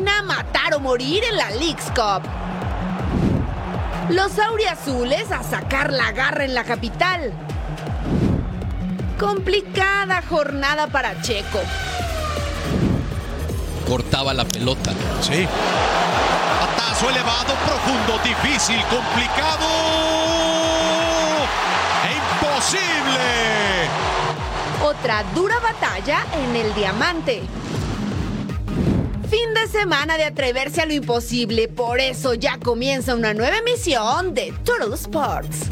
matar o morir en la Leagues Cup. Los auriazules a sacar la garra en la capital. Complicada jornada para Checo. Cortaba la pelota. Sí. Patazo elevado, profundo, difícil, complicado. E imposible. Otra dura batalla en el diamante. Fin de semana de atreverse a lo imposible, por eso ya comienza una nueva emisión de Total Sports.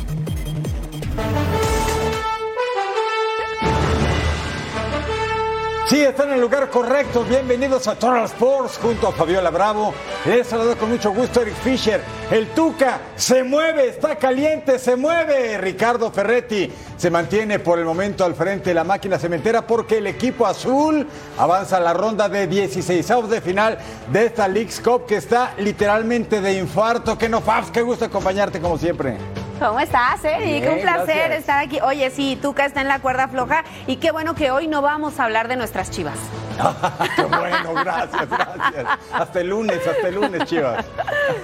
Sí, están en el lugar correcto. Bienvenidos a Total Sports junto a Fabiola Bravo. Les saludo con mucho gusto Eric Fisher. El Tuca se mueve, está caliente, se mueve. Ricardo Ferretti se mantiene por el momento al frente de la máquina cementera porque el equipo azul avanza a la ronda de 16 de final de esta League's Cup que está literalmente de infarto. Que no, Fabs, qué gusto acompañarte como siempre. ¿Cómo estás, Eric? Bien, Un placer gracias. estar aquí. Oye, sí, Tuca está en la cuerda floja y qué bueno que hoy no vamos a hablar de nuestras chivas. Qué bueno, gracias, gracias. Hasta el lunes, hasta el lunes, Chivas.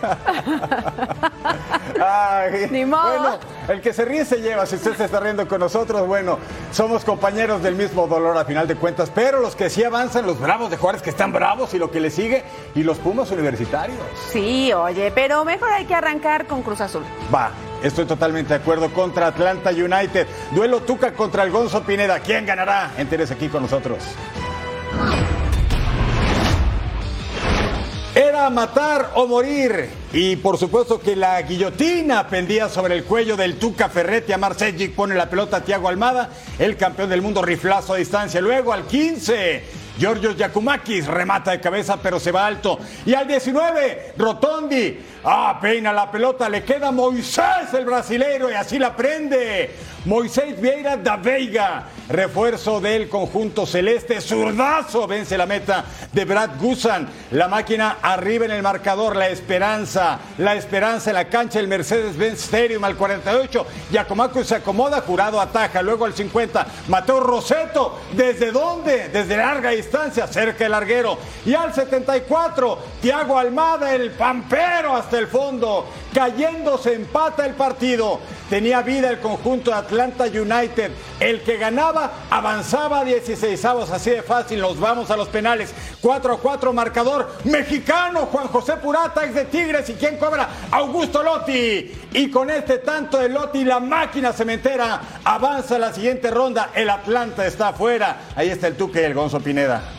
Ay, Ni modo. Bueno, el que se ríe se lleva. Si usted se está riendo con nosotros, bueno, somos compañeros del mismo dolor a final de cuentas. Pero los que sí avanzan, los bravos de Juárez, que están bravos y lo que le sigue, y los Pumas universitarios. Sí, oye, pero mejor hay que arrancar con Cruz Azul. Va, estoy totalmente de acuerdo contra Atlanta United. Duelo Tuca contra el Gonzo Pineda. ¿Quién ganará? Entérese aquí con nosotros. Era matar o morir. Y por supuesto que la guillotina pendía sobre el cuello del Tuca Ferretti. A Marcegic pone la pelota a Tiago Almada, el campeón del mundo riflazo a distancia. Luego al 15. Giorgio Giacomakis remata de cabeza, pero se va alto. Y al 19, Rotondi. Ah, peina la pelota, le queda Moisés, el brasileiro, y así la prende. Moisés Vieira da Veiga, refuerzo del conjunto celeste. Zurdazo vence la meta de Brad Gusan. La máquina arriba en el marcador, la esperanza. La esperanza en la cancha, el Mercedes-Benz Stadium al 48. Giacomakis se acomoda, jurado ataja. Luego al 50, Mateo Roseto. ¿Desde dónde? Desde larga distancia, cerca del larguero. Y al 74, Tiago Almada, el pampero hasta el fondo. Cayendo se empata el partido. Tenía vida el conjunto de Atlanta United. El que ganaba avanzaba a 16 avos, así de fácil. Nos vamos a los penales. 4 a 4 marcador mexicano. Juan José Purata, ex de Tigres. ¿Y quién cobra? Augusto Lotti. Y con este tanto de Lotti, la máquina cementera avanza a la siguiente ronda. El Atlanta está afuera. Ahí está el Tuque y el Gonzo Pineda.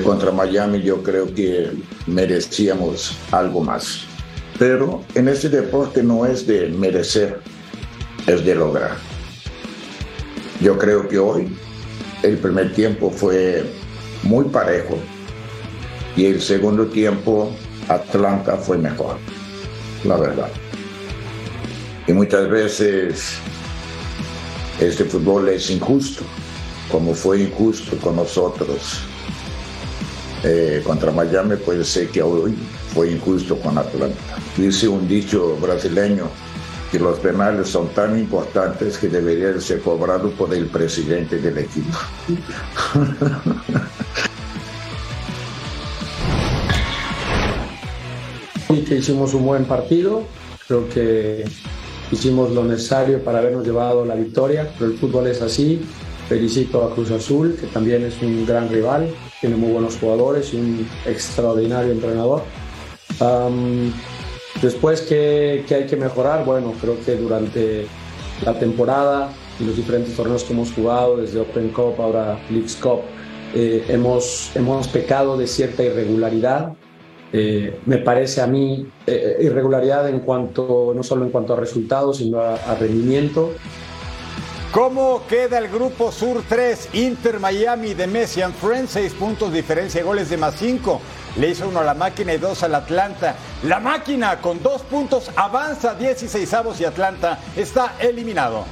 Contra Miami yo creo que merecíamos algo más. Pero en este deporte no es de merecer, es de lograr. Yo creo que hoy el primer tiempo fue muy parejo y el segundo tiempo Atlanta fue mejor, la verdad. Y muchas veces este fútbol es injusto, como fue injusto con nosotros eh, contra Miami, puede ser que hoy fue injusto con Atlanta. Dice un dicho brasileño que los penales son tan importantes que deberían ser cobrados por el presidente del equipo. y que hicimos un buen partido. Creo que hicimos lo necesario para habernos llevado la victoria, pero el fútbol es así. Felicito a Cruz Azul, que también es un gran rival, tiene muy buenos jugadores y un extraordinario entrenador. Am, Después, ¿qué, hay que mejorar? Bueno, creo que durante la temporada y los diferentes torneos que hemos jugado, desde Open Cup, ahora Leagues Cup, eh, hemos, hemos pecado de cierta irregularidad. Eh, me parece a mí eh, irregularidad en cuanto, no solo en cuanto a resultados, sino a, a rendimiento. ¿Cómo queda el grupo Sur 3? Inter Miami de Messi and Friends, 6 puntos, diferencia goles de más 5. Le hizo uno a la máquina y dos al Atlanta. La máquina con dos puntos avanza 16 avos y Atlanta está eliminado.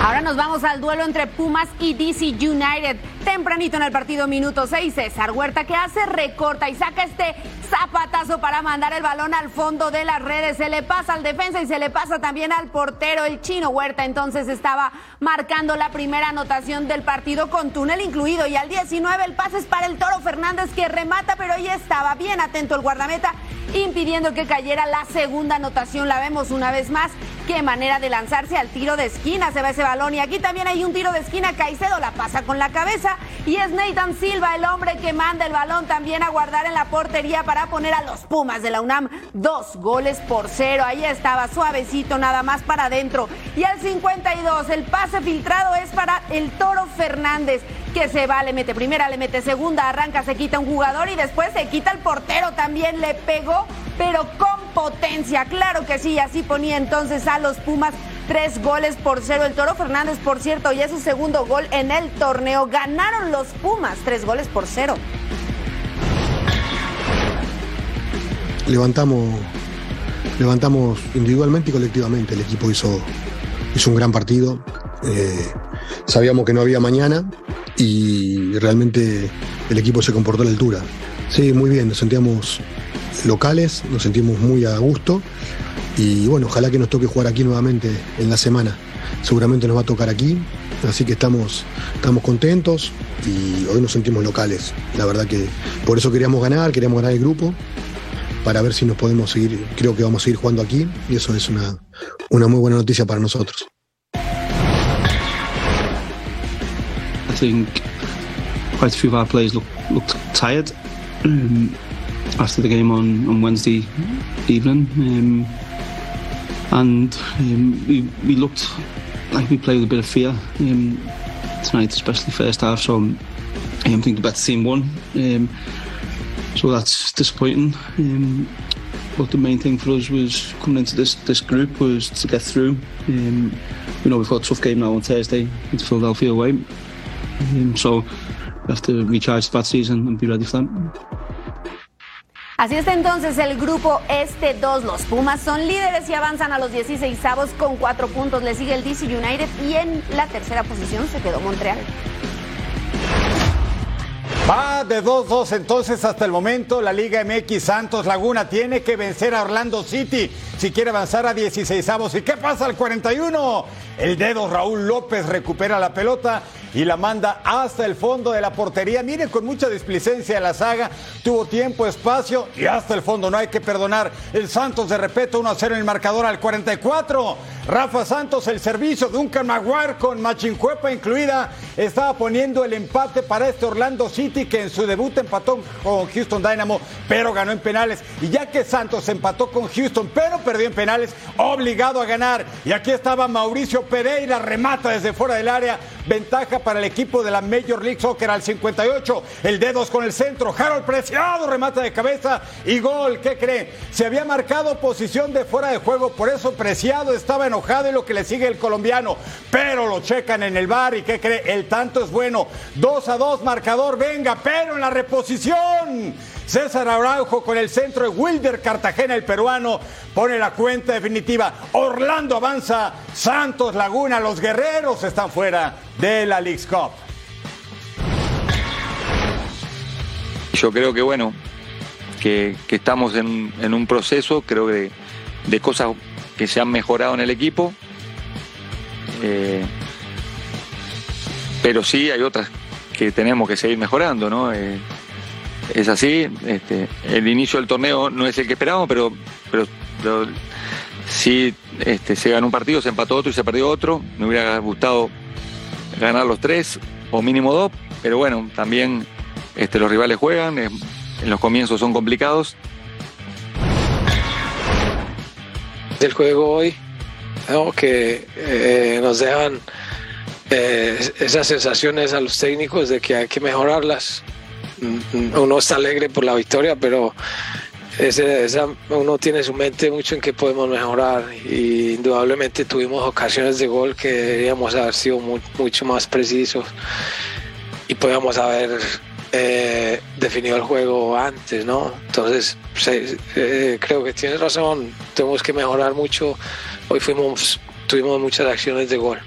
Ahora nos vamos al duelo entre Pumas y DC United. Tempranito en el partido, minuto 6, César Huerta que hace recorta y saca este zapatazo para mandar el balón al fondo de las redes. Se le pasa al defensa y se le pasa también al portero, el chino Huerta. Entonces estaba marcando la primera anotación del partido con túnel incluido. Y al 19 el pase es para el Toro Fernández que remata, pero ahí estaba bien atento el guardameta impidiendo que cayera la segunda anotación. La vemos una vez más. Qué manera de lanzarse al tiro de esquina. Se va ese balón. Y aquí también hay un tiro de esquina. Caicedo la pasa con la cabeza. Y es Nathan Silva, el hombre que manda el balón también a guardar en la portería para poner a los Pumas de la UNAM dos goles por cero. Ahí estaba suavecito, nada más para adentro. Y al 52, el pase filtrado es para el Toro Fernández que se va, le mete primera, le mete segunda, arranca, se quita un jugador y después se quita el portero también, le pegó, pero con potencia, claro que sí, así ponía entonces a los Pumas tres goles por cero. El Toro Fernández, por cierto, ya es su segundo gol en el torneo. Ganaron los Pumas, tres goles por cero. Levantamos, levantamos individualmente y colectivamente. El equipo hizo, hizo un gran partido. Eh, sabíamos que no había mañana y realmente el equipo se comportó a la altura. Sí, muy bien, nos sentíamos locales, nos sentimos muy a gusto y bueno, ojalá que nos toque jugar aquí nuevamente en la semana. Seguramente nos va a tocar aquí, así que estamos, estamos contentos y hoy nos sentimos locales. La verdad que por eso queríamos ganar, queríamos ganar el grupo para ver si nos podemos seguir, creo que vamos a seguir jugando aquí y eso es una, una muy buena noticia para nosotros. think quite a few of our players look, looked tired after the game on, on Wednesday evening. Um, and um, we, we looked like we played with a bit of fear um, tonight, especially first half. So um, I think the better team won. Um, so that's disappointing. Um, but the main thing for us was coming into this this group was to get through. Um, we know we've got a tough game now on Thursday against Philadelphia away. Um, so we have to recharge that season and be ready for that. Así está entonces el grupo Este 2. Los Pumas son líderes y avanzan a los 16 avos con 4 puntos. Le sigue el DC United y en la tercera posición se quedó Montreal. Va de 2-2 entonces hasta el momento la Liga MX Santos Laguna tiene que vencer a Orlando City si quiere avanzar a 16 avos. ¿Y qué pasa al 41? El dedo Raúl López recupera la pelota y la manda hasta el fondo de la portería. Miren con mucha displicencia la saga. Tuvo tiempo, espacio y hasta el fondo. No hay que perdonar. El Santos de repente 1 0 en el marcador al 44. Rafa Santos, el servicio de un con Machincuepa incluida, estaba poniendo el empate para este Orlando City que en su debut empató con Houston Dynamo, pero ganó en penales. Y ya que Santos empató con Houston, pero perdió en penales, obligado a ganar. Y aquí estaba Mauricio Pereira, remata desde fuera del área, ventaja para el equipo de la Major League Soccer al 58. El dedos con el centro, Harold Preciado, remata de cabeza y gol. ¿Qué cree? Se había marcado posición de fuera de juego, por eso Preciado estaba en enojado y lo que le sigue el colombiano. Pero lo checan en el bar y ¿qué cree? El tanto es bueno. 2 a 2, marcador, venga, pero en la reposición. César Araujo con el centro de Wilder Cartagena, el peruano, pone la cuenta definitiva. Orlando avanza, Santos Laguna, los guerreros están fuera de la League's Cup. Yo creo que bueno, que, estamos en, un proceso, creo que de cosas que se han mejorado en el equipo. Eh, pero sí hay otras que tenemos que seguir mejorando, ¿no? Eh, es así, este, el inicio del torneo no es el que esperábamos, pero, pero, sí este, se ganó un partido, se empató otro y se perdió otro. Me hubiera gustado ganar los tres o mínimo dos, pero bueno, también este, los rivales juegan, en los comienzos son complicados. Del juego hoy, ¿no? que eh, nos dejan eh, esas sensaciones a los técnicos de que hay que mejorarlas. Mm, mm, uno está alegre por la victoria, pero ese, uno tiene su mente mucho en que podemos mejorar y indudablemente tuvimos ocasiones de gol que deberíamos haber sido mucho más precisos y podíamos haber eh, definido el juego antes, ¿no? Entonces, eh, creo que tienes razón, tenemos que mejorar mucho. Hoy fuimos, tuvimos muchas acciones de gol.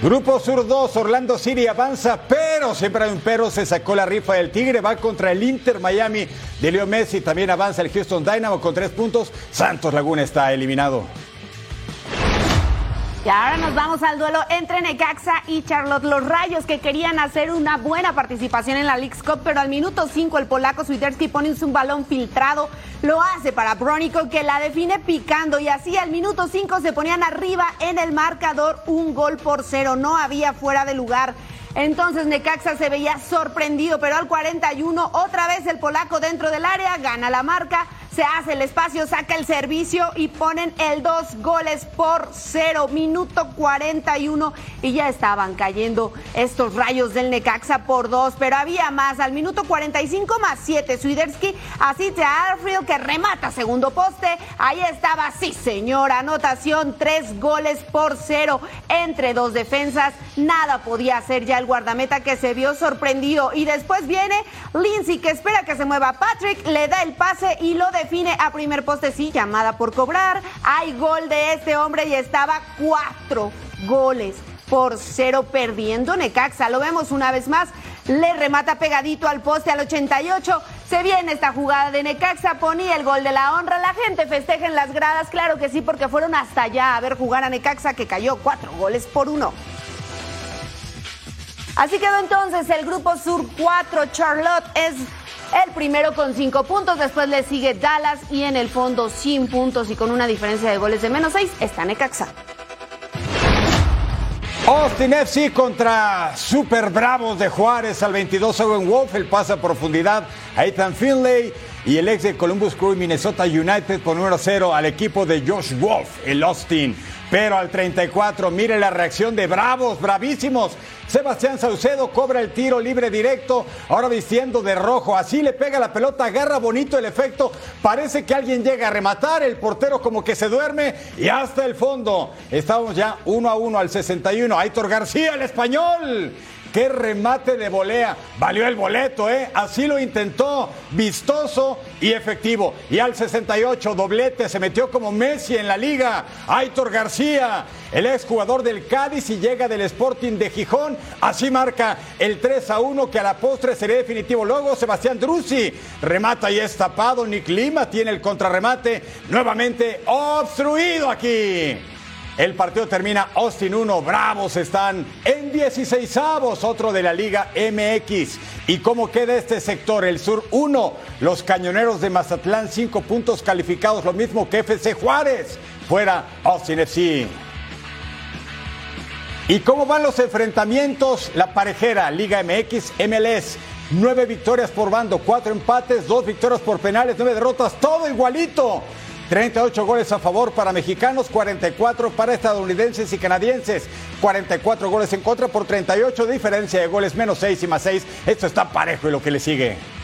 Grupo Sur 2, Orlando City avanza, pero siempre hay un pero, se sacó la rifa del Tigre, va contra el Inter Miami de Leo Messi, también avanza el Houston Dynamo con tres puntos, Santos Laguna está eliminado. Y ahora nos vamos al duelo entre Necaxa y Charlotte. Los Rayos que querían hacer una buena participación en la League's Cup, pero al minuto 5 el polaco Swiderski pone un balón filtrado. Lo hace para Bronico que la define picando y así al minuto 5 se ponían arriba en el marcador un gol por cero. No había fuera de lugar. Entonces Necaxa se veía sorprendido, pero al 41 otra vez el polaco dentro del área gana la marca se hace el espacio, saca el servicio y ponen el dos goles por cero, minuto 41 y ya estaban cayendo estos rayos del Necaxa por dos, pero había más. Al minuto 45 más 7, Swiderski asiste a Arfield que remata segundo poste, ahí estaba, sí señor, anotación, tres goles por cero entre dos defensas, nada podía hacer ya el guardameta que se vio sorprendido. Y después viene Lindsay que espera que se mueva. Patrick, le da el pase y lo define define a primer poste, sí, llamada por cobrar. Hay gol de este hombre y estaba cuatro goles por cero perdiendo Necaxa. Lo vemos una vez más. Le remata pegadito al poste al 88. Se viene esta jugada de Necaxa, ponía el gol de la honra. La gente festeja en las gradas, claro que sí, porque fueron hasta allá a ver jugar a Necaxa que cayó cuatro goles por uno. Así quedó entonces el grupo Sur 4. Charlotte es el primero con cinco puntos, después le sigue Dallas y en el fondo sin puntos y con una diferencia de goles de menos seis está Necaxa. Austin FC contra Super Bravos de Juárez al 22 Owen Wolf, el pasa a profundidad a Ethan Finlay y el ex de Columbus Crew Minnesota United con número 0 al equipo de Josh Wolf, el Austin. Pero al 34, mire la reacción de Bravos, bravísimos. Sebastián Saucedo cobra el tiro libre directo, ahora vistiendo de rojo. Así le pega la pelota, agarra bonito el efecto. Parece que alguien llega a rematar, el portero como que se duerme y hasta el fondo. Estamos ya uno a uno al 61. Aitor García, el español. Qué remate de volea. Valió el boleto, ¿eh? Así lo intentó. Vistoso y efectivo. Y al 68, doblete. Se metió como Messi en la liga. Aitor García, el exjugador del Cádiz y llega del Sporting de Gijón. Así marca el 3 a 1 que a la postre sería definitivo. Luego Sebastián Drusi remata y es tapado. Nick Lima tiene el contrarremate. Nuevamente obstruido aquí. El partido termina Austin 1, Bravos están en 16 avos, otro de la Liga MX. ¿Y cómo queda este sector? El Sur 1, los Cañoneros de Mazatlán 5 puntos calificados, lo mismo que FC Juárez, fuera Austin FC. ¿Y cómo van los enfrentamientos? La parejera, Liga MX, MLS. Nueve victorias por bando, cuatro empates, dos victorias por penales, nueve derrotas, todo igualito. 38 goles a favor para mexicanos, 44 para estadounidenses y canadienses, 44 goles en contra por 38, diferencia de goles menos 6 y más 6. Esto está parejo y lo que le sigue.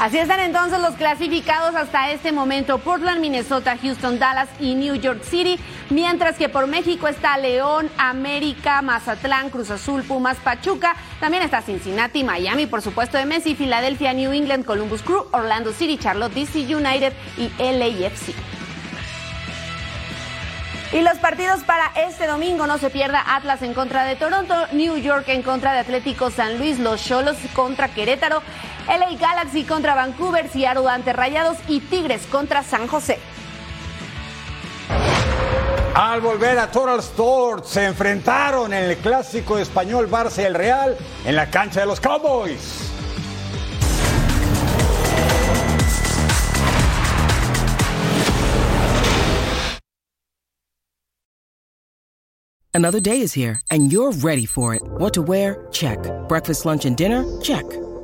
Así están entonces los clasificados hasta este momento. Portland, Minnesota, Houston, Dallas y New York City. Mientras que por México está León, América, Mazatlán, Cruz Azul, Pumas, Pachuca. También está Cincinnati, Miami, por supuesto de Messi, Filadelfia, New England, Columbus Crew, Orlando City, Charlotte, DC United y LAFC. Y los partidos para este domingo no se pierda Atlas en contra de Toronto, New York en contra de Atlético San Luis, los Cholos contra Querétaro, LA Galaxy contra Vancouver, Seattle ante Rayados y Tigres contra San José. Al volver a Total Sports se enfrentaron en el clásico español Barça y el Real en la cancha de los Cowboys. Another day is here and you're ready for it. What to wear? Check. Breakfast, lunch, and dinner? Check.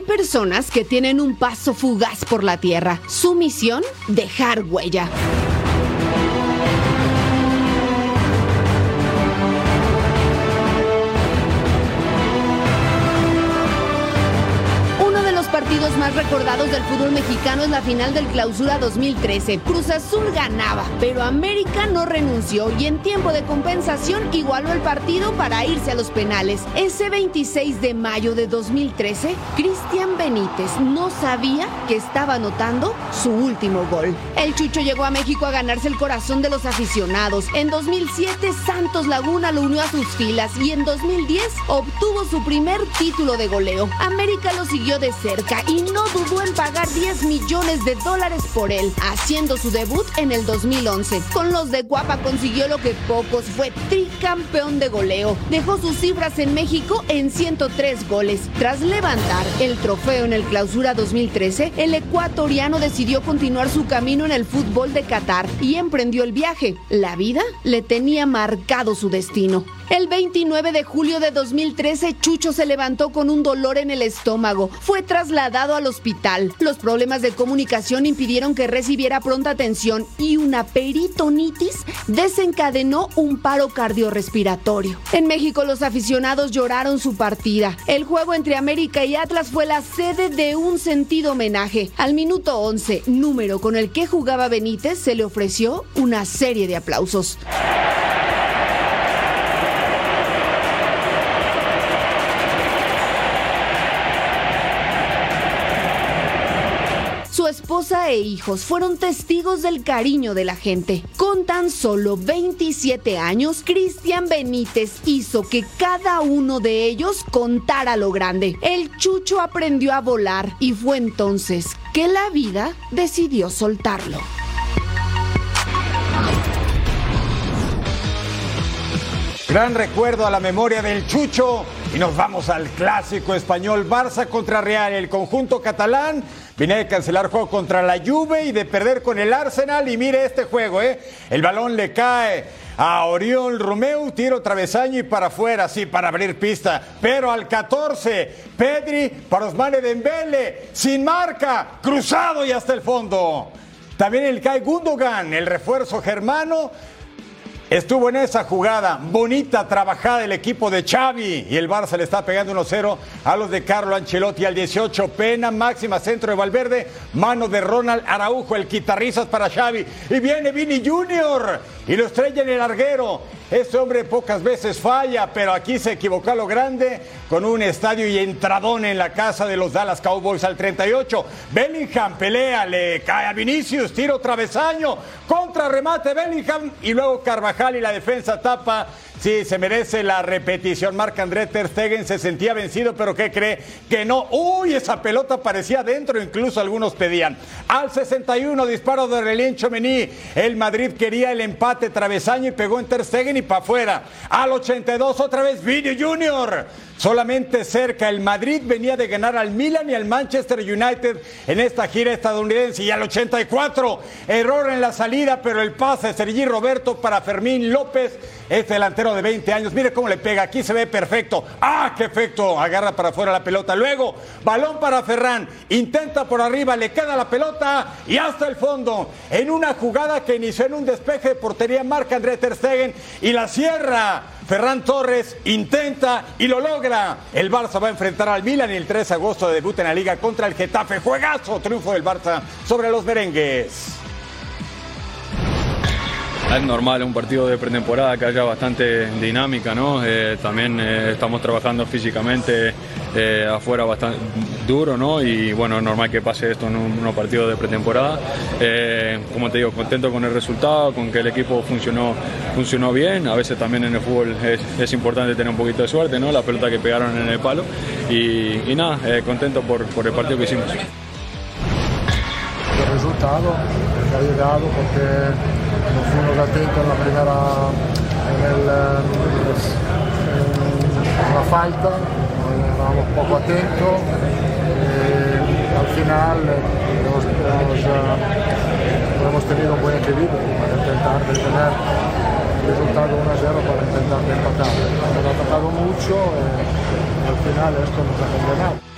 Hay personas que tienen un paso fugaz por la tierra. Su misión, dejar huella. Recordados del fútbol mexicano es la final del Clausura 2013. Cruz Azul ganaba, pero América no renunció y en tiempo de compensación igualó el partido para irse a los penales. Ese 26 de mayo de 2013, Cristian Benítez no sabía que estaba anotando su último gol. El Chucho llegó a México a ganarse el corazón de los aficionados. En 2007, Santos Laguna lo unió a sus filas y en 2010 obtuvo su primer título de goleo. América lo siguió de cerca y no dudó en pagar 10 millones de dólares por él, haciendo su debut en el 2011. Con los de Guapa consiguió lo que pocos, fue tricampeón de goleo. Dejó sus cifras en México en 103 goles. Tras levantar el trofeo en el Clausura 2013, el ecuatoriano decidió continuar su camino en el fútbol de Qatar y emprendió el viaje. La vida le tenía marcado su destino. El 29 de julio de 2013, Chucho se levantó con un dolor en el estómago. Fue trasladado al hospital. Los problemas de comunicación impidieron que recibiera pronta atención y una peritonitis desencadenó un paro cardiorrespiratorio. En México, los aficionados lloraron su partida. El juego entre América y Atlas fue la sede de un sentido homenaje. Al minuto 11, número con el que jugaba Benítez, se le ofreció una serie de aplausos. Esposa e hijos fueron testigos del cariño de la gente. Con tan solo 27 años, Cristian Benítez hizo que cada uno de ellos contara lo grande. El chucho aprendió a volar y fue entonces que la vida decidió soltarlo. Gran recuerdo a la memoria del Chucho. Y nos vamos al clásico español Barça contra Real. El conjunto catalán viene de cancelar juego contra la Juve y de perder con el Arsenal. Y mire este juego, ¿eh? El balón le cae a Oriol Romeu, tiro travesaño y para afuera, sí, para abrir pista. Pero al 14, Pedri para Osmane Dembele, sin marca, cruzado y hasta el fondo. También el Kai Gundogan, el refuerzo germano, Estuvo en esa jugada bonita, trabajada el equipo de Xavi y el Barça le está pegando 1-0 a los de Carlo Ancelotti al 18. Pena máxima centro de Valverde, mano de Ronald Araujo, el guitarrizas para Xavi y viene Vini Junior y lo estrella en el larguero. Este hombre pocas veces falla, pero aquí se equivocó a lo grande con un estadio y entradón en la casa de los Dallas Cowboys al 38. Bellingham pelea, le cae a Vinicius, tiro travesaño, contra remate Bellingham y luego Carvajal y la defensa tapa. Sí, se merece la repetición. Marc André Ter Stegen se sentía vencido, pero ¿qué cree? Que no. Uy, esa pelota parecía adentro, incluso algunos pedían. Al 61, disparo de Relien Chomení. El Madrid quería el empate travesaño y pegó en Ter Stegen y para afuera. Al 82, otra vez Vini Junior. Solamente cerca, el Madrid venía de ganar al Milan y al Manchester United en esta gira estadounidense. Y al 84, error en la salida, pero el pase Sergi Roberto para Fermín López, este delantero de 20 años. Mire cómo le pega, aquí se ve perfecto. ¡Ah, qué efecto! Agarra para afuera la pelota. Luego, balón para Ferran, intenta por arriba, le queda la pelota y hasta el fondo. En una jugada que inició en un despeje de portería, marca André Ter Stegen y la cierra. Ferran Torres intenta y lo logra. El Barça va a enfrentar al Milan y el 3 de agosto debuta en la liga contra el Getafe. Juegazo, triunfo del Barça sobre los merengues. Es normal, un partido de pretemporada que haya bastante dinámica, ¿no? Eh, también eh, estamos trabajando físicamente eh, afuera bastante duro, ¿no? Y bueno, es normal que pase esto en un, unos partidos de pretemporada. como te digo, contento con el resultado, con que el equipo funcionó, funcionó bien. A veces también en el fútbol es, importante tener un poquito de suerte, ¿no? La pelota que pegaron en el palo. Y, y nada, contento por, por el partido que hicimos. El resultado ha llegado porque nos fuimos atentos en la primera, en, el, en la falta, estábamos poco atentos. Eh, al final hemos, tenido un buen equilibrio para intentar detener el resultado 1 0 para intentar empatar. Hemos atacado mucho y al final esto nos ha condenado.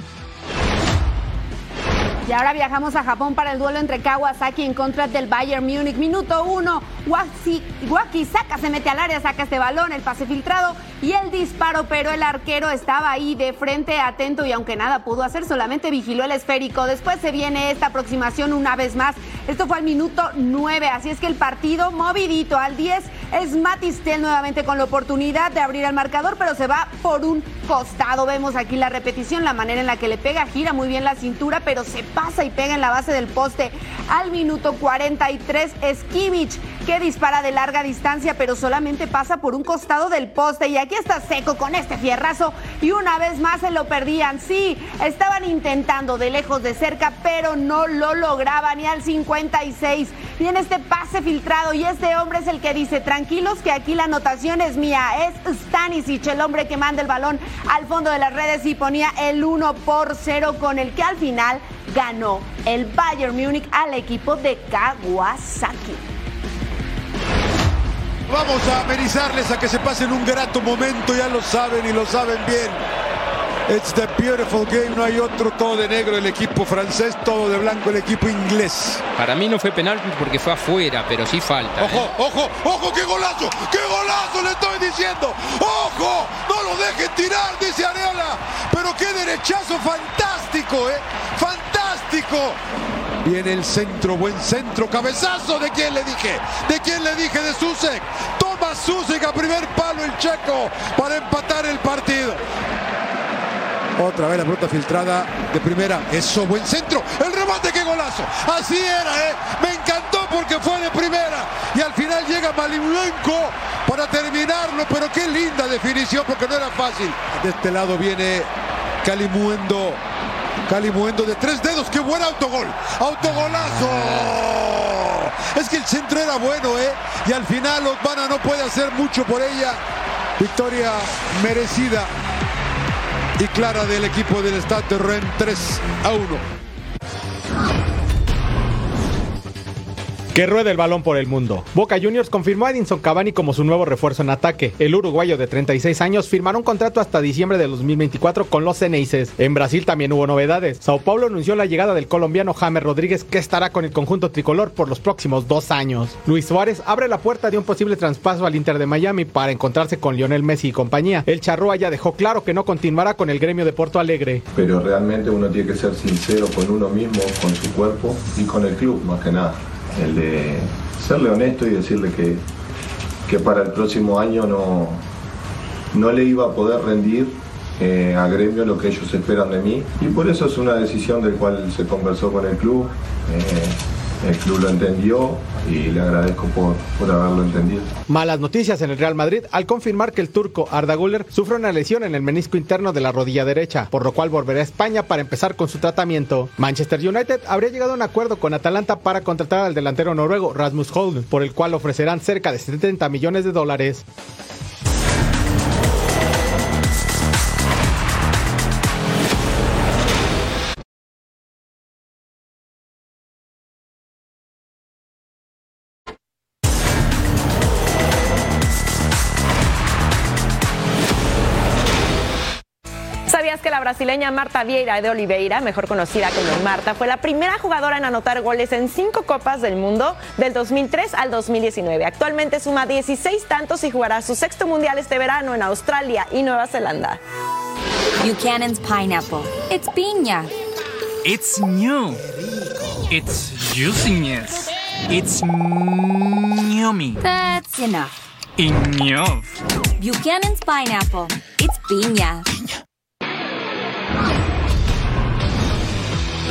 Y ahora viajamos a Japón para el duelo entre Kawasaki en contra del Bayern Múnich. Minuto uno, Wakisaka se mete al área, saca este balón, el pase filtrado y el disparo, pero el arquero estaba ahí de frente, atento y aunque nada pudo hacer, solamente vigiló el esférico. Después se viene esta aproximación una vez más. Esto fue al minuto 9, así es que el partido movidito al 10 es Matistel nuevamente con la oportunidad de abrir el marcador, pero se va por un costado. Vemos aquí la repetición, la manera en la que le pega, gira muy bien la cintura, pero se pasa y pega en la base del poste. Al minuto 43 es Kimmich que dispara de larga distancia, pero solamente pasa por un costado del poste. Y aquí está seco con este fierrazo. Y una vez más se lo perdían. Sí, estaban intentando de lejos, de cerca, pero no lo lograban. Y al 56 viene este pase filtrado. Y este hombre es el que dice: tranquilos, que aquí la anotación es mía. Es Stanisic, el hombre que manda el balón al fondo de las redes y ponía el 1 por 0, con el que al final ganó el Bayern Múnich al equipo de Kawasaki. Vamos a amenizarles a que se pasen un grato momento, ya lo saben y lo saben bien. It's the beautiful game, no hay otro todo de negro el equipo francés, todo de blanco el equipo inglés. Para mí no fue penal porque fue afuera, pero sí falta. Ojo, ¿eh? ojo, ojo, qué golazo, qué golazo le estoy diciendo. Ojo, no lo dejen tirar, dice Areola. Pero qué derechazo fantástico, eh, fantástico. Viene el centro, buen centro, cabezazo. ¿De quién le dije? ¿De quién le dije? De Susek. Toma Susek a primer palo el checo para empatar el partido. Otra vez la pelota filtrada de primera. Eso, buen centro. El remate, qué golazo. Así era, ¿eh? Me encantó porque fue de primera. Y al final llega Malimuenko para terminarlo. Pero qué linda definición porque no era fácil. De este lado viene Calimuendo Calimuendo de tres dedos, qué buen autogol. Autogolazo. Es que el centro era bueno, ¿eh? Y al final Osvana no puede hacer mucho por ella. Victoria merecida y clara del equipo del Stade de Rennes 3 a 1. Que ruede el balón por el mundo. Boca Juniors confirmó a Edinson Cavani como su nuevo refuerzo en ataque. El uruguayo de 36 años firmará un contrato hasta diciembre de 2024 con los Ceneices. En Brasil también hubo novedades. Sao Paulo anunció la llegada del colombiano James Rodríguez que estará con el conjunto tricolor por los próximos dos años. Luis Suárez abre la puerta de un posible traspaso al Inter de Miami para encontrarse con Lionel Messi y compañía. El Charrúa ya dejó claro que no continuará con el gremio de Porto Alegre. Pero realmente uno tiene que ser sincero con uno mismo, con su cuerpo y con el club más que nada el de serle honesto y decirle que, que para el próximo año no, no le iba a poder rendir eh, a gremio lo que ellos esperan de mí y por eso es una decisión del cual se conversó con el club. Eh, el club lo entendió y le agradezco por, por, haberlo entendido. Malas noticias en el Real Madrid al confirmar que el turco Arda Güler sufre una lesión en el menisco interno de la rodilla derecha, por lo cual volverá a España para empezar con su tratamiento. Manchester United habría llegado a un acuerdo con Atalanta para contratar al delantero noruego Rasmus Holm, por el cual ofrecerán cerca de 70 millones de dólares. Brasileña Marta Vieira de Oliveira, mejor conocida como Marta, fue la primera jugadora en anotar goles en cinco Copas del Mundo del 2003 al 2019. Actualmente suma 16 tantos y jugará su sexto mundial este verano en Australia y Nueva Zelanda. Buchanan's Pineapple. It's piña. It's new. It's juiciness. It's yummy. That's enough. Enough. Buchanan's Pineapple. It's piña.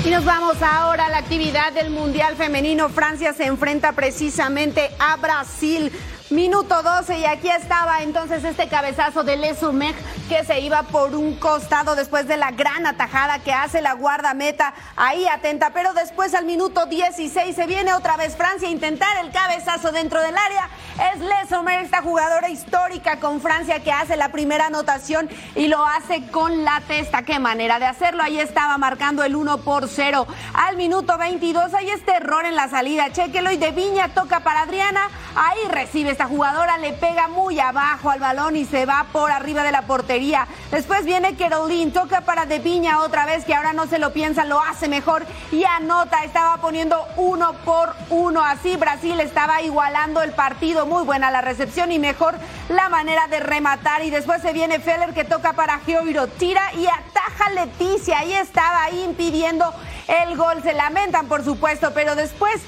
Y nos vamos ahora a la actividad del Mundial Femenino. Francia se enfrenta precisamente a Brasil. Minuto 12 y aquí estaba entonces este cabezazo de Lesumeg que se iba por un costado después de la gran atajada que hace la guardameta ahí atenta, pero después al minuto 16 se viene otra vez Francia a intentar el cabezazo dentro del área. Es Lesumeg esta jugadora histórica con Francia que hace la primera anotación y lo hace con la testa. Qué manera de hacerlo. Ahí estaba marcando el 1 por 0. Al minuto 22 hay este error en la salida. Chequelo y de Viña toca para Adriana. Ahí recibe esta jugadora, le pega muy abajo al balón y se va por arriba de la portería. Después viene Caroline, toca para De Viña otra vez, que ahora no se lo piensa, lo hace mejor y anota. Estaba poniendo uno por uno. Así Brasil estaba igualando el partido. Muy buena la recepción y mejor la manera de rematar. Y después se viene Feller que toca para Geoiro, tira y ataja Leticia. Ahí estaba impidiendo el gol. Se lamentan, por supuesto, pero después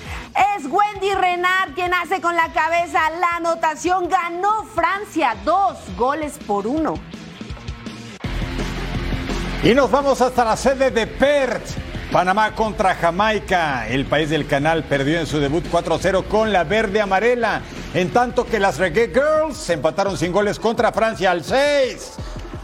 es Wendy Renard quien hace con la cabeza la anotación. Ganó Francia dos goles por uno. Y nos vamos hasta la sede de Perth. Panamá contra Jamaica. El país del canal perdió en su debut 4-0 con la verde amarela. En tanto que las Reggae Girls empataron sin goles contra Francia al 6.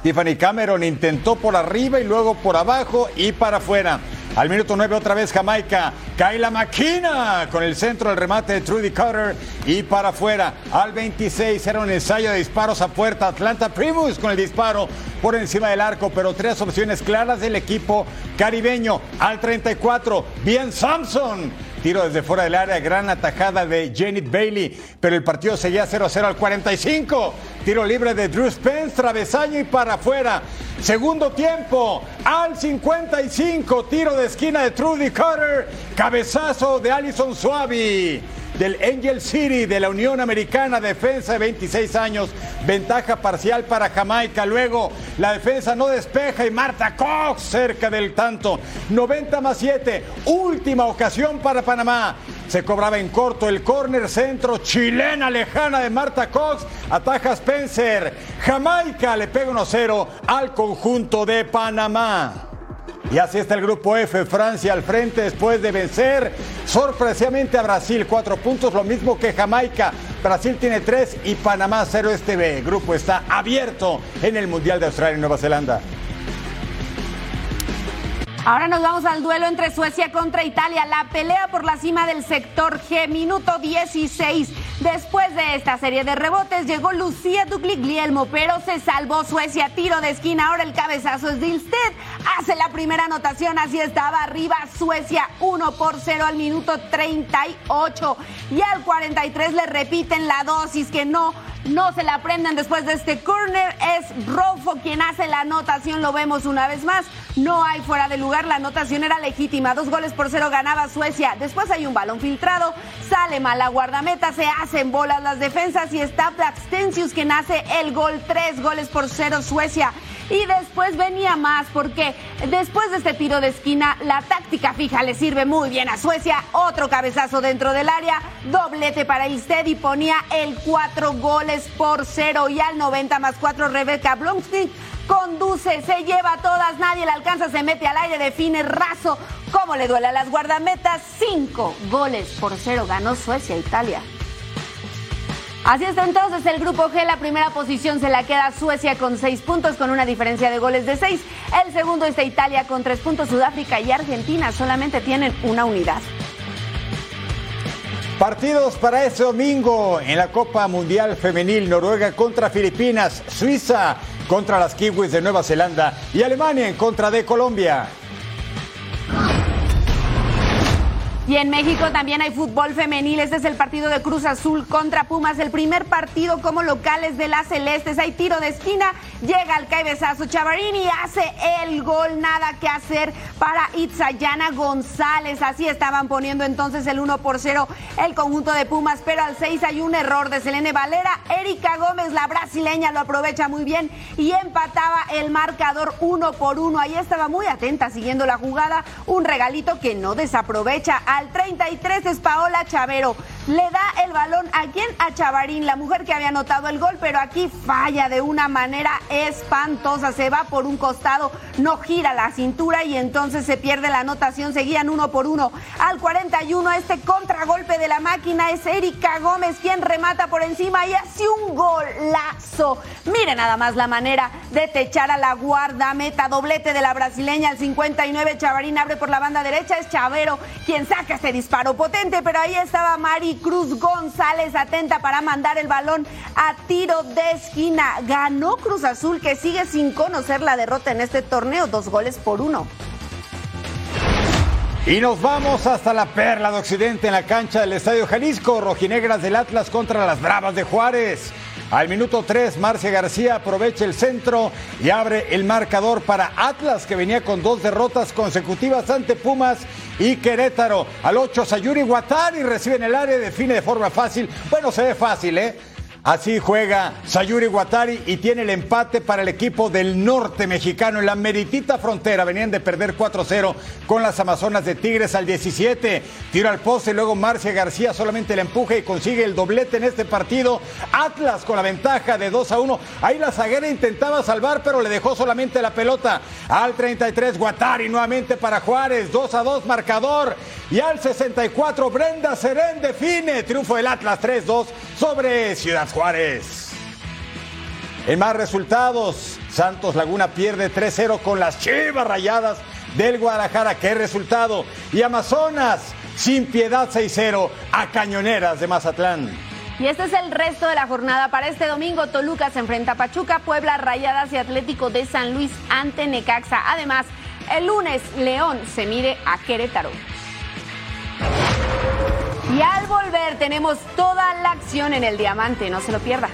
Tiffany Cameron intentó por arriba y luego por abajo y para afuera. Al minuto 9 otra vez Jamaica. Kaila Maquina con el centro del remate de Trudy Cutter y para afuera. Al 26 era un ensayo de disparos a puerta. Atlanta Primus con el disparo por encima del arco, pero tres opciones claras del equipo caribeño. Al 34, bien Samson. Tiro desde fuera del área, gran atajada de Janet Bailey, pero el partido seguía 0-0 al 45. Tiro libre de Drew Spence, travesaño y para afuera. Segundo tiempo, al 55, tiro de esquina de Trudy Cutter, cabezazo de Alison Suavi del Angel City de la Unión Americana, defensa de 26 años, ventaja parcial para Jamaica. Luego la defensa no despeja y Marta Cox cerca del tanto. 90 más 7, última ocasión para Panamá. Se cobraba en corto el córner centro chilena lejana de Marta Cox. Ataja Spencer. Jamaica le pega 1-0 al conjunto de Panamá. Y así está el grupo F, Francia al frente después de vencer sorpresivamente a Brasil, cuatro puntos, lo mismo que Jamaica. Brasil tiene tres y Panamá cero este B. El grupo está abierto en el Mundial de Australia y Nueva Zelanda. Ahora nos vamos al duelo entre Suecia contra Italia, la pelea por la cima del sector G, minuto 16. Después de esta serie de rebotes llegó Lucía Duglielmo, pero se salvó Suecia, tiro de esquina, ahora el cabezazo es Dilsted, hace la primera anotación, así estaba arriba Suecia 1 por 0 al minuto 38 y al 43 le repiten la dosis que no no se la aprenden después de este corner. Es Rolfo quien hace la anotación, lo vemos una vez más. No hay fuera de lugar, la anotación era legítima. Dos goles por cero ganaba Suecia. Después hay un balón filtrado, sale mal la guardameta, se hacen bolas las defensas y está Blackstensius quien hace el gol. Tres goles por cero Suecia. Y después venía más porque después de este tiro de esquina, la táctica fija le sirve muy bien a Suecia. Otro cabezazo dentro del área, doblete para Ilsted y ponía el cuatro goles por cero. Y al 90 más cuatro, Rebeca Blomstein conduce, se lleva a todas, nadie le alcanza, se mete al aire, define raso. ¿Cómo le duele a las guardametas? Cinco goles por cero ganó Suecia, Italia. Así está entonces el grupo G, la primera posición se la queda Suecia con seis puntos con una diferencia de goles de seis. El segundo está Italia con tres puntos, Sudáfrica y Argentina solamente tienen una unidad. Partidos para este domingo en la Copa Mundial Femenil, Noruega contra Filipinas, Suiza contra las Kiwis de Nueva Zelanda y Alemania en contra de Colombia. Y en México también hay fútbol femenil. Este es el partido de Cruz Azul contra Pumas. El primer partido como locales de las Celestes. Hay tiro de esquina. Llega al cabezazo Chavarini hace el gol. Nada que hacer para Itzayana González. Así estaban poniendo entonces el 1 por 0 el conjunto de Pumas. Pero al 6 hay un error de Selene Valera. Erika Gómez, la brasileña, lo aprovecha muy bien y empataba el marcador 1 por 1. Ahí estaba muy atenta siguiendo la jugada. Un regalito que no desaprovecha Al 33 es Paola Chavero. Le da el balón a quién? A Chavarín, la mujer que había anotado el gol, pero aquí falla de una manera espantosa. Se va por un costado, no gira la cintura y entonces se pierde la anotación. Seguían uno por uno. Al 41, este contragolpe de la máquina es Erika Gómez quien remata por encima y hace un golazo. Mire nada más la manera de techar a la guardameta. Doblete de la brasileña al 59. Chavarín abre por la banda derecha. Es Chavero quien saca este disparo potente, pero ahí estaba Mari Cruz González atenta para mandar el balón a tiro de esquina. Ganó Cruz Azul que sigue sin conocer la derrota en este torneo. Dos goles por uno. Y nos vamos hasta la perla de Occidente en la cancha del Estadio Jalisco. Rojinegras del Atlas contra las Bravas de Juárez. Al minuto 3, Marcia García aprovecha el centro y abre el marcador para Atlas, que venía con dos derrotas consecutivas ante Pumas y Querétaro. Al 8, Sayuri Guatari recibe en el área, define de forma fácil. Bueno, se ve fácil, ¿eh? Así juega Sayuri Guatari y tiene el empate para el equipo del norte mexicano en la meritita frontera. Venían de perder 4-0 con las Amazonas de Tigres al 17. Tiro al poste, luego Marcia García solamente le empuja y consigue el doblete en este partido. Atlas con la ventaja de 2 a 1. Ahí la zaguera intentaba salvar, pero le dejó solamente la pelota. Al 33, Guatari nuevamente para Juárez. 2 a 2 marcador. Y al 64, Brenda Serén define. Triunfo del Atlas 3-2 sobre Ciudad Juárez. En más resultados, Santos Laguna pierde 3-0 con las Chivas Rayadas del Guadalajara. ¿Qué resultado? Y Amazonas, sin piedad 6-0 a Cañoneras de Mazatlán. Y este es el resto de la jornada. Para este domingo, Toluca se enfrenta a Pachuca, Puebla, Rayadas y Atlético de San Luis ante Necaxa. Además, el lunes, León se mide a Querétaro. Y al volver tenemos toda la acción en el diamante, no se lo pierda.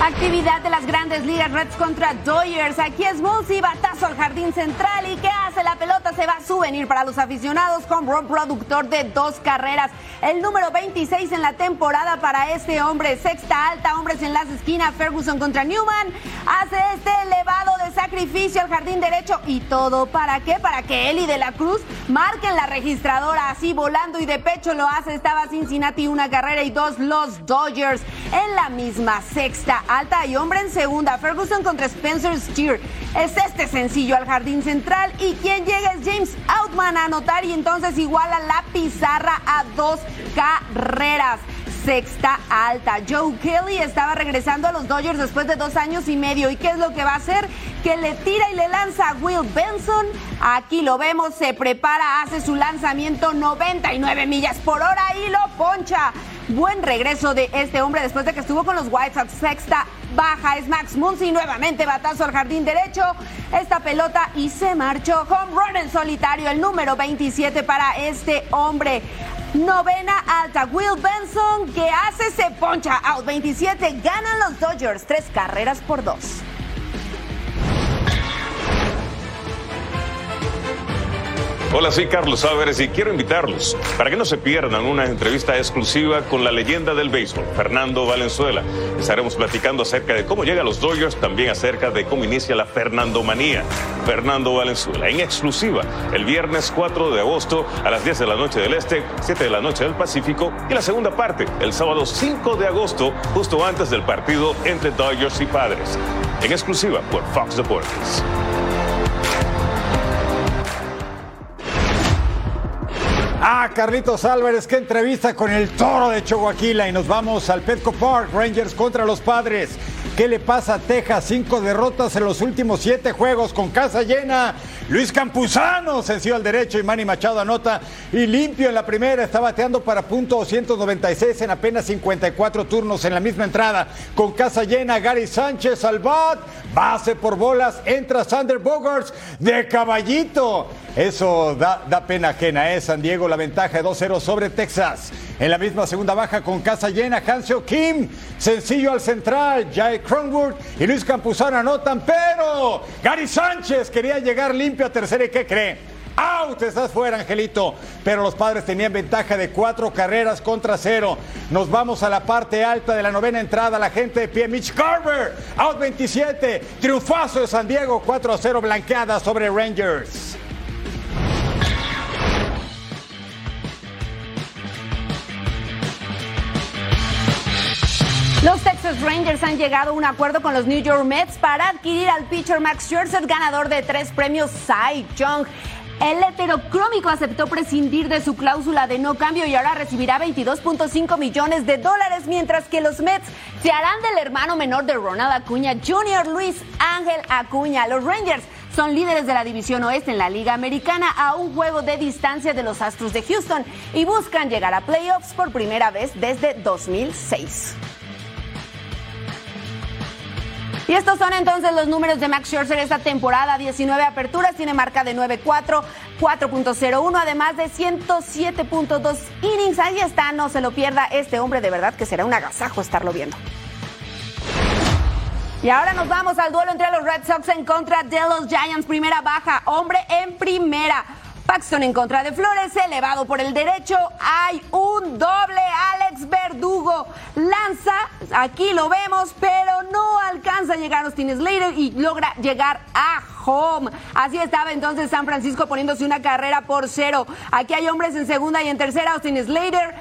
Actividad de las grandes ligas Reds contra Dodgers. Aquí es Mulsi, batazo al jardín central. ¿Y qué hace? La pelota se va a souvenir para los aficionados con Rob productor de dos carreras. El número 26 en la temporada para este hombre. Sexta alta, hombres en las esquinas. Ferguson contra Newman. Hace este elevado de sacrificio al jardín derecho. ¿Y todo para qué? Para que Eli de la Cruz marquen la registradora así volando y de pecho lo hace. Estaba Cincinnati una carrera y dos los Dodgers en la misma sexta alta y hombre en segunda. Ferguson contra Spencer Steer. Es este sencillo al jardín central y quien llega es James Outman a anotar y entonces iguala la pizarra a dos carreras. Sexta alta. Joe Kelly estaba regresando a los Dodgers después de dos años y medio. ¿Y qué es lo que va a hacer? Que le tira y le lanza a Will Benson. Aquí lo vemos, se prepara, hace su lanzamiento 99 millas por hora y lo poncha. Buen regreso de este hombre después de que estuvo con los White Sox. Sexta baja es Max Muncy. Nuevamente batazo al jardín derecho. Esta pelota y se marchó. Home run en solitario. El número 27 para este hombre. Novena alta. Will Benson que hace se poncha. Out 27. Ganan los Dodgers. Tres carreras por dos. Hola, soy Carlos Álvarez y quiero invitarlos para que no se pierdan una entrevista exclusiva con la leyenda del béisbol, Fernando Valenzuela. Estaremos platicando acerca de cómo llega a los Dodgers, también acerca de cómo inicia la Fernandomanía. Fernando Valenzuela, en exclusiva, el viernes 4 de agosto a las 10 de la noche del Este, 7 de la noche del Pacífico y la segunda parte, el sábado 5 de agosto, justo antes del partido entre Dodgers y Padres. En exclusiva por Fox Deportes. Ah, Carlitos Álvarez, qué entrevista con el toro de Chihuahua y nos vamos al Petco Park, Rangers contra los padres. ¿Qué le pasa a Texas? Cinco derrotas en los últimos siete juegos con casa llena. Luis Campuzano sencillo al derecho y Manny Machado anota y limpio en la primera. Está bateando para punto 296 en apenas 54 turnos en la misma entrada. Con casa llena, Gary Sánchez al bat. Base por bolas. Entra Sander Bogarts de caballito. Eso da, da pena ajena, ¿eh? San Diego la ventaja de 2-0 sobre Texas. En la misma segunda baja con casa llena, Hansio Kim, sencillo al central, Jay Cronwood y Luis Campuzano anotan, pero Gary Sánchez quería llegar limpio a tercera y ¿qué cree? ¡Out! Estás fuera, Angelito. Pero los padres tenían ventaja de cuatro carreras contra cero. Nos vamos a la parte alta de la novena entrada. La gente de pie. Mitch Carver. Out 27. Triunfazo de San Diego. 4 a 0 blanqueada sobre Rangers. Los Texas Rangers han llegado a un acuerdo con los New York Mets para adquirir al pitcher Max Scherzer, ganador de tres premios Cy Young. El heterocrómico aceptó prescindir de su cláusula de no cambio y ahora recibirá 22.5 millones de dólares, mientras que los Mets se harán del hermano menor de Ronald Acuña Jr., Luis Ángel Acuña. Los Rangers son líderes de la División Oeste en la Liga Americana a un juego de distancia de los Astros de Houston y buscan llegar a playoffs por primera vez desde 2006. Y estos son entonces los números de Max Scherzer esta temporada. 19 aperturas, tiene marca de 9-4, 4.01, además de 107.2 innings. Ahí está, no se lo pierda este hombre, de verdad que será un agasajo estarlo viendo. Y ahora nos vamos al duelo entre los Red Sox en contra de los Giants. Primera baja, hombre en primera. Paxton en contra de Flores, elevado por el derecho. Hay un doble. Alex Verdugo lanza, aquí lo vemos, pero no alcanza a llegar a Austin Slater y logra llegar a home. Así estaba entonces San Francisco poniéndose una carrera por cero. Aquí hay hombres en segunda y en tercera. Austin Slater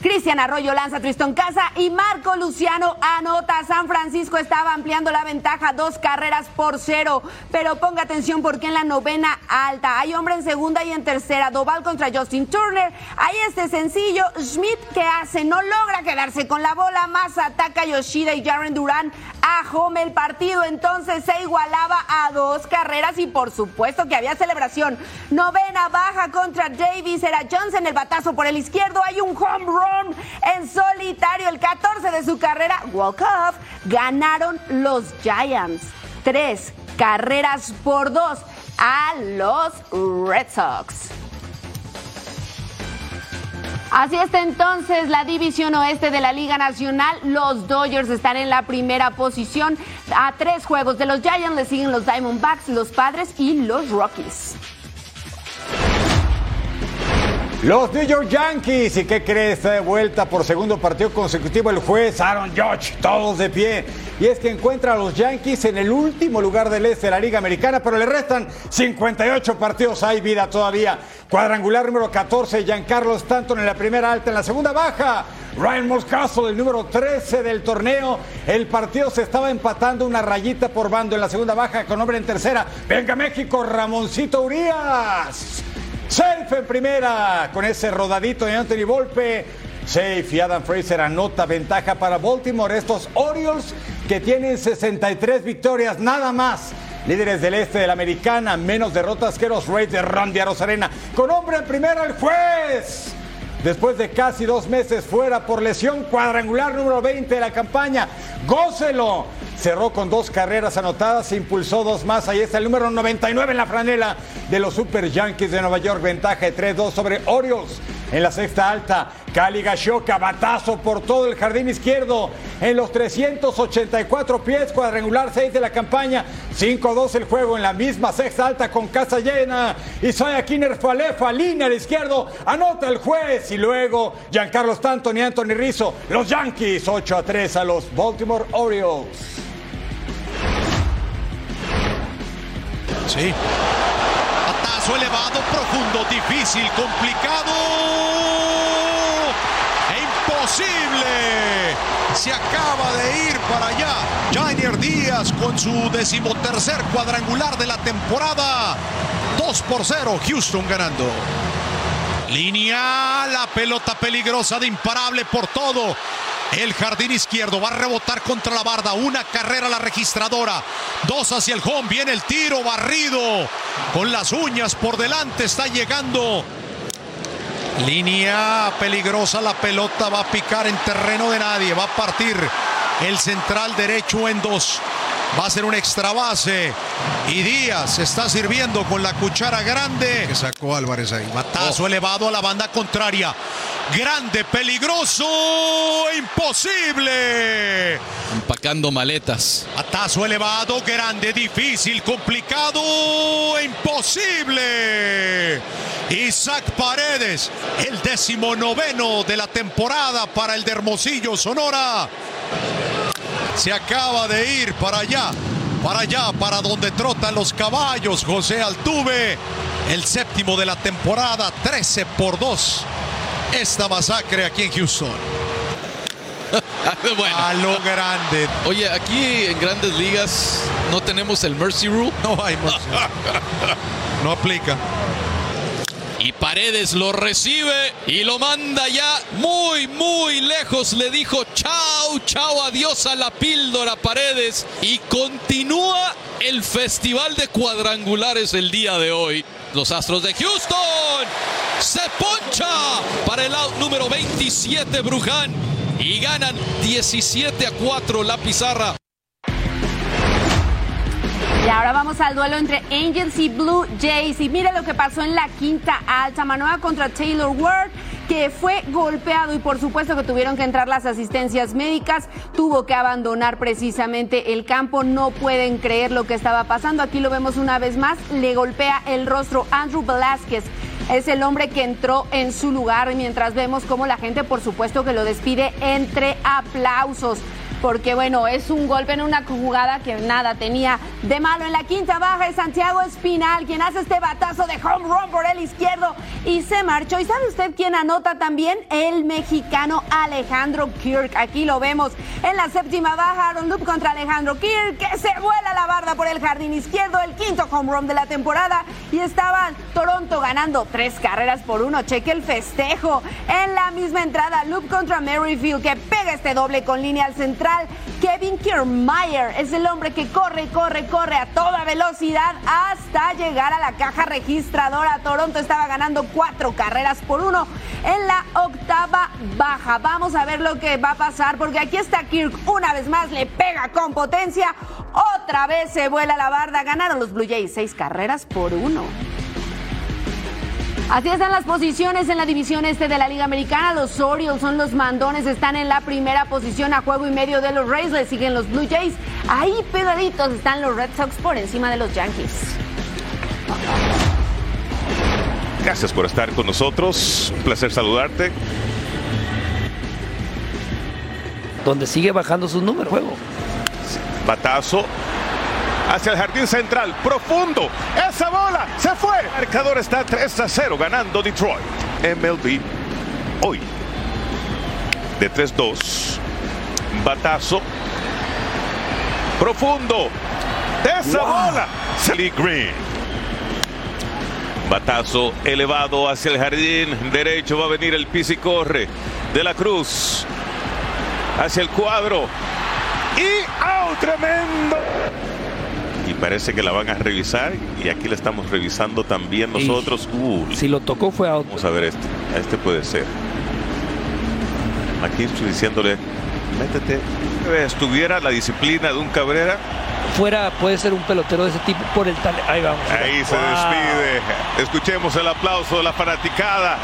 Cristian Arroyo lanza Triston Casa y Marco Luciano anota. San Francisco estaba ampliando la ventaja dos carreras por cero. Pero ponga atención porque en la novena alta hay hombre en segunda y en tercera. Doval contra Justin Turner. Ahí este sencillo. Schmidt que hace no logra quedarse con la bola. Más ataca Yoshida y Jaren Durán a home. El partido entonces se igualaba a dos carreras y por supuesto que había celebración. Novena baja contra Davis. Era Johnson el batazo por el izquierdo. Hay un home run en solitario, el 14 de su carrera, walk-off, ganaron los Giants. Tres carreras por dos a los Red Sox. Así está entonces la división oeste de la Liga Nacional. Los Dodgers están en la primera posición. A tres juegos de los Giants le siguen los Diamondbacks, los Padres y los Rockies. Los New York Yankees, ¿y qué crees? Está de vuelta por segundo partido consecutivo el juez Aaron Judge, todos de pie. Y es que encuentra a los Yankees en el último lugar del este de la Liga Americana, pero le restan 58 partidos, hay vida todavía. Cuadrangular número 14, Giancarlo Stanton en la primera alta, en la segunda baja. Ryan Moscaso, el número 13 del torneo. El partido se estaba empatando una rayita por bando en la segunda baja con hombre en tercera. Venga México, Ramoncito Urias. Safe en primera con ese rodadito de Anthony Volpe. Safe y Adam Fraser anota ventaja para Baltimore. Estos Orioles que tienen 63 victorias, nada más. Líderes del este de la americana, menos derrotas que los Rays de Randy Arozarena. Con hombre en primera el juez. Después de casi dos meses fuera por lesión cuadrangular número 20 de la campaña. Gócelo. Cerró con dos carreras anotadas, se impulsó dos más. Ahí está el número 99 en la franela de los Super Yankees de Nueva York. Ventaja de 3-2 sobre Orioles. En la sexta alta, Cali Gashoka, batazo por todo el jardín izquierdo. En los 384 pies, cuadrangular 6 de la campaña. 5-2 el juego en la misma sexta alta con casa llena. Isaiah Kinner Falefa, línea al izquierdo, anota el juez. Y luego Giancarlo Stanton y Anthony Rizzo. Los Yankees 8-3 a los Baltimore Orioles. Sí. Patazo elevado, profundo, difícil, complicado. E imposible. Se acaba de ir para allá. Jainier Díaz con su decimotercer cuadrangular de la temporada. 2 por 0. Houston ganando. Línea, la pelota peligrosa de imparable por todo. El jardín izquierdo va a rebotar contra la barda. Una carrera la registradora. Dos hacia el home. Viene el tiro barrido. Con las uñas por delante está llegando. Línea peligrosa. La pelota va a picar en terreno de nadie. Va a partir el central derecho en dos. Va a ser un extra base. Y Díaz está sirviendo con la cuchara grande. Que sacó Álvarez ahí. Batazo elevado a la banda contraria. Grande, peligroso, imposible. Empacando maletas. Batazo elevado, grande, difícil, complicado, imposible. Isaac Paredes, el décimo noveno de la temporada para el de Hermosillo, Sonora. Se acaba de ir para allá, para allá, para donde trotan los caballos. José Altuve, el séptimo de la temporada, 13 por 2. Esta masacre aquí en Houston. bueno. A lo grande. Oye, aquí en grandes ligas no tenemos el Mercy Rule. No hay Mercy No aplica. Y Paredes lo recibe y lo manda ya muy, muy lejos. Le dijo chao, chao, adiós a la píldora Paredes. Y continúa el festival de cuadrangulares el día de hoy. Los Astros de Houston se poncha para el out número 27 Bruján y ganan 17 a 4 la pizarra. Y ahora vamos al duelo entre Angels y Blue Jays. Y mire lo que pasó en la quinta alta. Manoa contra Taylor Ward, que fue golpeado y por supuesto que tuvieron que entrar las asistencias médicas. Tuvo que abandonar precisamente el campo. No pueden creer lo que estaba pasando. Aquí lo vemos una vez más. Le golpea el rostro Andrew Velázquez. Es el hombre que entró en su lugar mientras vemos cómo la gente, por supuesto, que lo despide entre aplausos porque bueno, es un golpe en una jugada que nada tenía de malo. En la quinta baja es Santiago Espinal, quien hace este batazo de home run por el izquierdo y se marchó. ¿Y sabe usted quién anota también? El mexicano Alejandro Kirk. Aquí lo vemos en la séptima baja, Aaron Loop contra Alejandro Kirk, que se vuela la barda por el jardín izquierdo, el quinto home run de la temporada. Y estaba Toronto ganando tres carreras por uno. Cheque el festejo. En la misma entrada, Loop contra Merrifield, que pega este doble con línea al central. Kevin Kiermaier es el hombre que corre, corre, corre a toda velocidad hasta llegar a la caja registradora. Toronto estaba ganando cuatro carreras por uno en la octava baja. Vamos a ver lo que va a pasar porque aquí está Kirk una vez más, le pega con potencia. Otra vez se vuela la barda. Ganaron los Blue Jays seis carreras por uno. Así están las posiciones en la división este de la Liga Americana. Los Orioles son los mandones, están en la primera posición a juego y medio de los Rays. Le siguen los Blue Jays. Ahí pegaditos están los Red Sox por encima de los Yankees. Gracias por estar con nosotros. Un placer saludarte. Donde sigue bajando sus números, juego. Batazo hacia el jardín central, profundo. Esa bola se fue. El marcador está 3 a 0 ganando Detroit. MLB hoy de 3-2. Batazo profundo. Esa Wow. bola. Sally Green. Batazo elevado hacia el jardín derecho. Va a venir el pis y corre de la Cruz. Hacia el cuadro. Y out tremendo. Y parece que la van a revisar. Y aquí la estamos revisando también nosotros. Uh, Si lo tocó fue out. Vamos a ver este. Este puede ser. Aquí estoy diciéndole, métete. Estuviera la disciplina de un Cabrera. Fuera puede ser un pelotero de ese tipo por el tal. Ahí vamos. Ahí se Wow. despide. Escuchemos el aplauso de la fanaticada,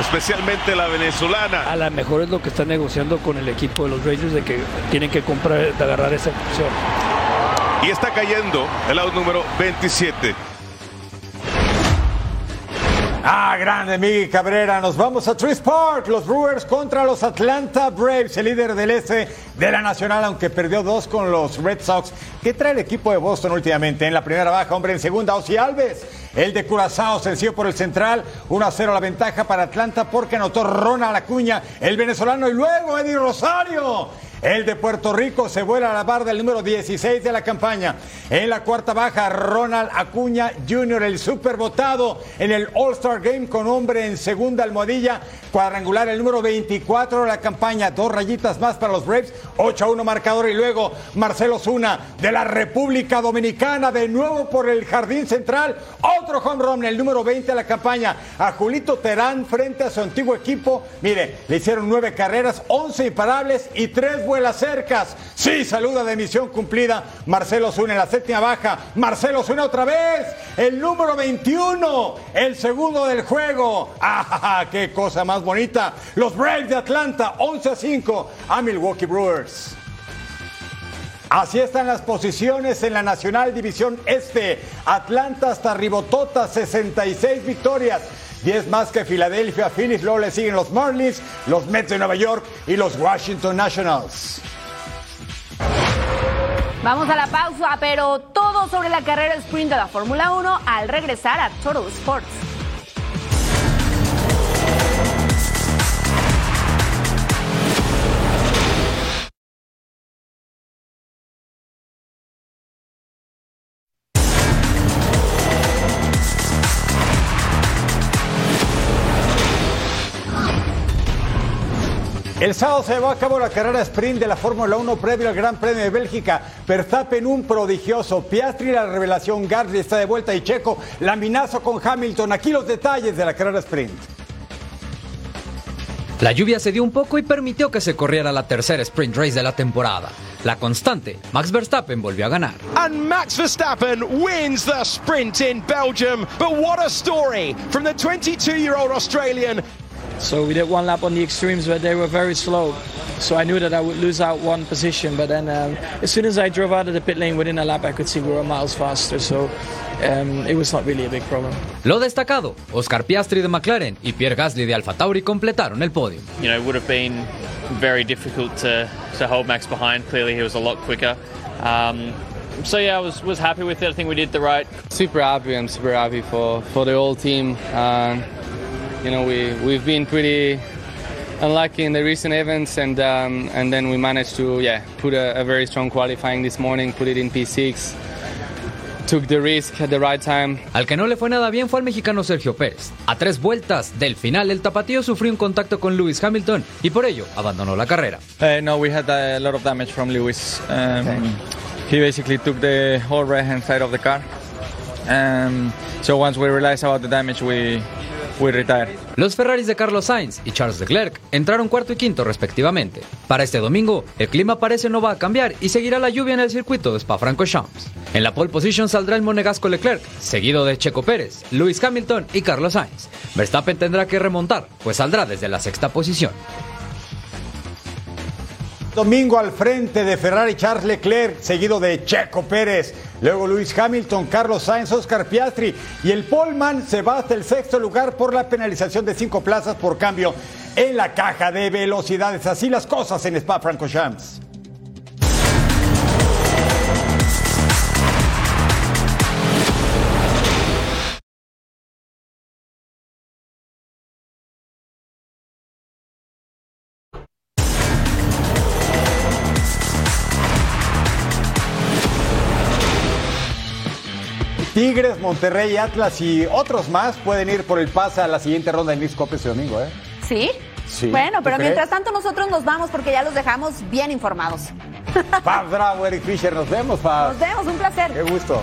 especialmente la venezolana. A lo mejor es lo que está negociando con el equipo de los Rangers de que tienen que comprar, de agarrar esa opción. Y está cayendo el out número 27. Ah, grande Miguel Cabrera. Nos vamos a Truist Park. Los Brewers contra los Atlanta Braves, el líder del este de la Nacional, aunque perdió dos con los Red Sox. ¿Qué trae el equipo de Boston últimamente? En la primera baja, hombre, en segunda, Ozzy Alves. El de Curazao, sencillo por el central. 1 a 0 la ventaja para Atlanta porque anotó Ronald Acuña, el venezolano, y luego Eddie Rosario. El de Puerto Rico se vuela a la barra del número 16 de la campaña. En la cuarta baja, Ronald Acuña Jr., el super votado en el All-Star Game con hombre en segunda almohadilla. Cuadrangular, el número 24 de la campaña. Dos rayitas más para los Braves. 8 a 1 marcador. Y luego Marcelo Zuna de la República Dominicana. De nuevo por el Jardín Central. Otro home run, el número 20 de la campaña. A Julito Terán frente a su antiguo equipo. Mire, le hicieron nueve carreras, 11 imparables y tres fue las cercas. Sí, saluda de misión cumplida. Marcelo Zuna en la séptima baja. Marcelo Zuna otra vez. El número 21. El segundo del juego. ¡Ah, qué cosa más bonita! Los Braves de Atlanta, 11 a 5 a Milwaukee Brewers. Así están las posiciones en la Nacional División Este. Atlanta hasta Ribotota, 66 victorias. 10 más que Filadelfia, Phillies, luego le siguen los Marlins, los Mets de Nueva York y los Washington Nationals. Vamos a la pausa, pero todo sobre la carrera sprint de la Fórmula 1 al regresar a Total Sports. El sábado se llevó a cabo la carrera sprint de la Fórmula 1 previo al Gran Premio de Bélgica. Verstappen un prodigioso, Piastri la revelación, Gasly está de vuelta y Checo laminazo con Hamilton. Aquí los detalles de la carrera sprint. La lluvia se dio un poco y permitió que se corriera la tercera sprint race de la temporada. La constante, Max Verstappen volvió a ganar. And Max Verstappen wins the sprint in Belgium. But what a story from the 22-year-old Australian. So we did one lap on the extremes where they were very slow. So I knew that I would lose out one position. But then um, as soon as I drove out of the pit lane within a lap, I could see we were miles faster. So um, it was not really a big problem. Lo destacado, Oscar Piastri de McLaren y Pierre Gasly de Alfa Tauri completaron el podio. You know, it would have been very difficult to, to hold Max behind. Clearly, he was a lot quicker. Um, so yeah, I was was happy with it. I think we did the right. Super happy. I'm super happy for for the whole team. Um, you know, we we've been pretty unlucky in the recent events, and um, and then we managed to yeah put a, a very strong qualifying this morning, put it in P6. Took the risk at the right time. Al que no le fue nada bien fue al mexicano Sergio Pérez. A tres vueltas del final, el tapatío sufrió un contacto con Lewis Hamilton y por ello abandonó la carrera. Uh, no, we had a lot of damage from Lewis. Um, He basically took the whole right hand side of the car. Um, so once we realized about the damage, we Los Ferraris de Carlos Sainz y Charles Leclerc entraron cuarto y quinto respectivamente. Para este domingo, el clima parece no va a cambiar y seguirá la lluvia en el circuito de Spa-Francorchamps. En la pole position saldrá el monegasco Leclerc, seguido de Checo Pérez, Lewis Hamilton y Carlos Sainz. Verstappen tendrá que remontar, pues saldrá desde la sexta posición. Domingo al frente de Ferrari Charles Leclerc, seguido de Checo Pérez, luego Luis Hamilton, Carlos Sainz, Oscar Piastri y el Polman se va hasta el sexto lugar por la penalización de cinco plazas por cambio en la caja de velocidades. Así las cosas en Spa-Francorchamps. Tigres, Monterrey, Atlas y otros más pueden ir por el pase a la siguiente ronda de Miss Copa este domingo, ¿eh? ¿Sí? Sí, Bueno, ¿tú pero crees? mientras tanto nosotros nos vamos porque ya los dejamos bien informados. Fab Bravo, Eric Fisher, nos vemos, Fab. Nos vemos, un placer. Qué gusto.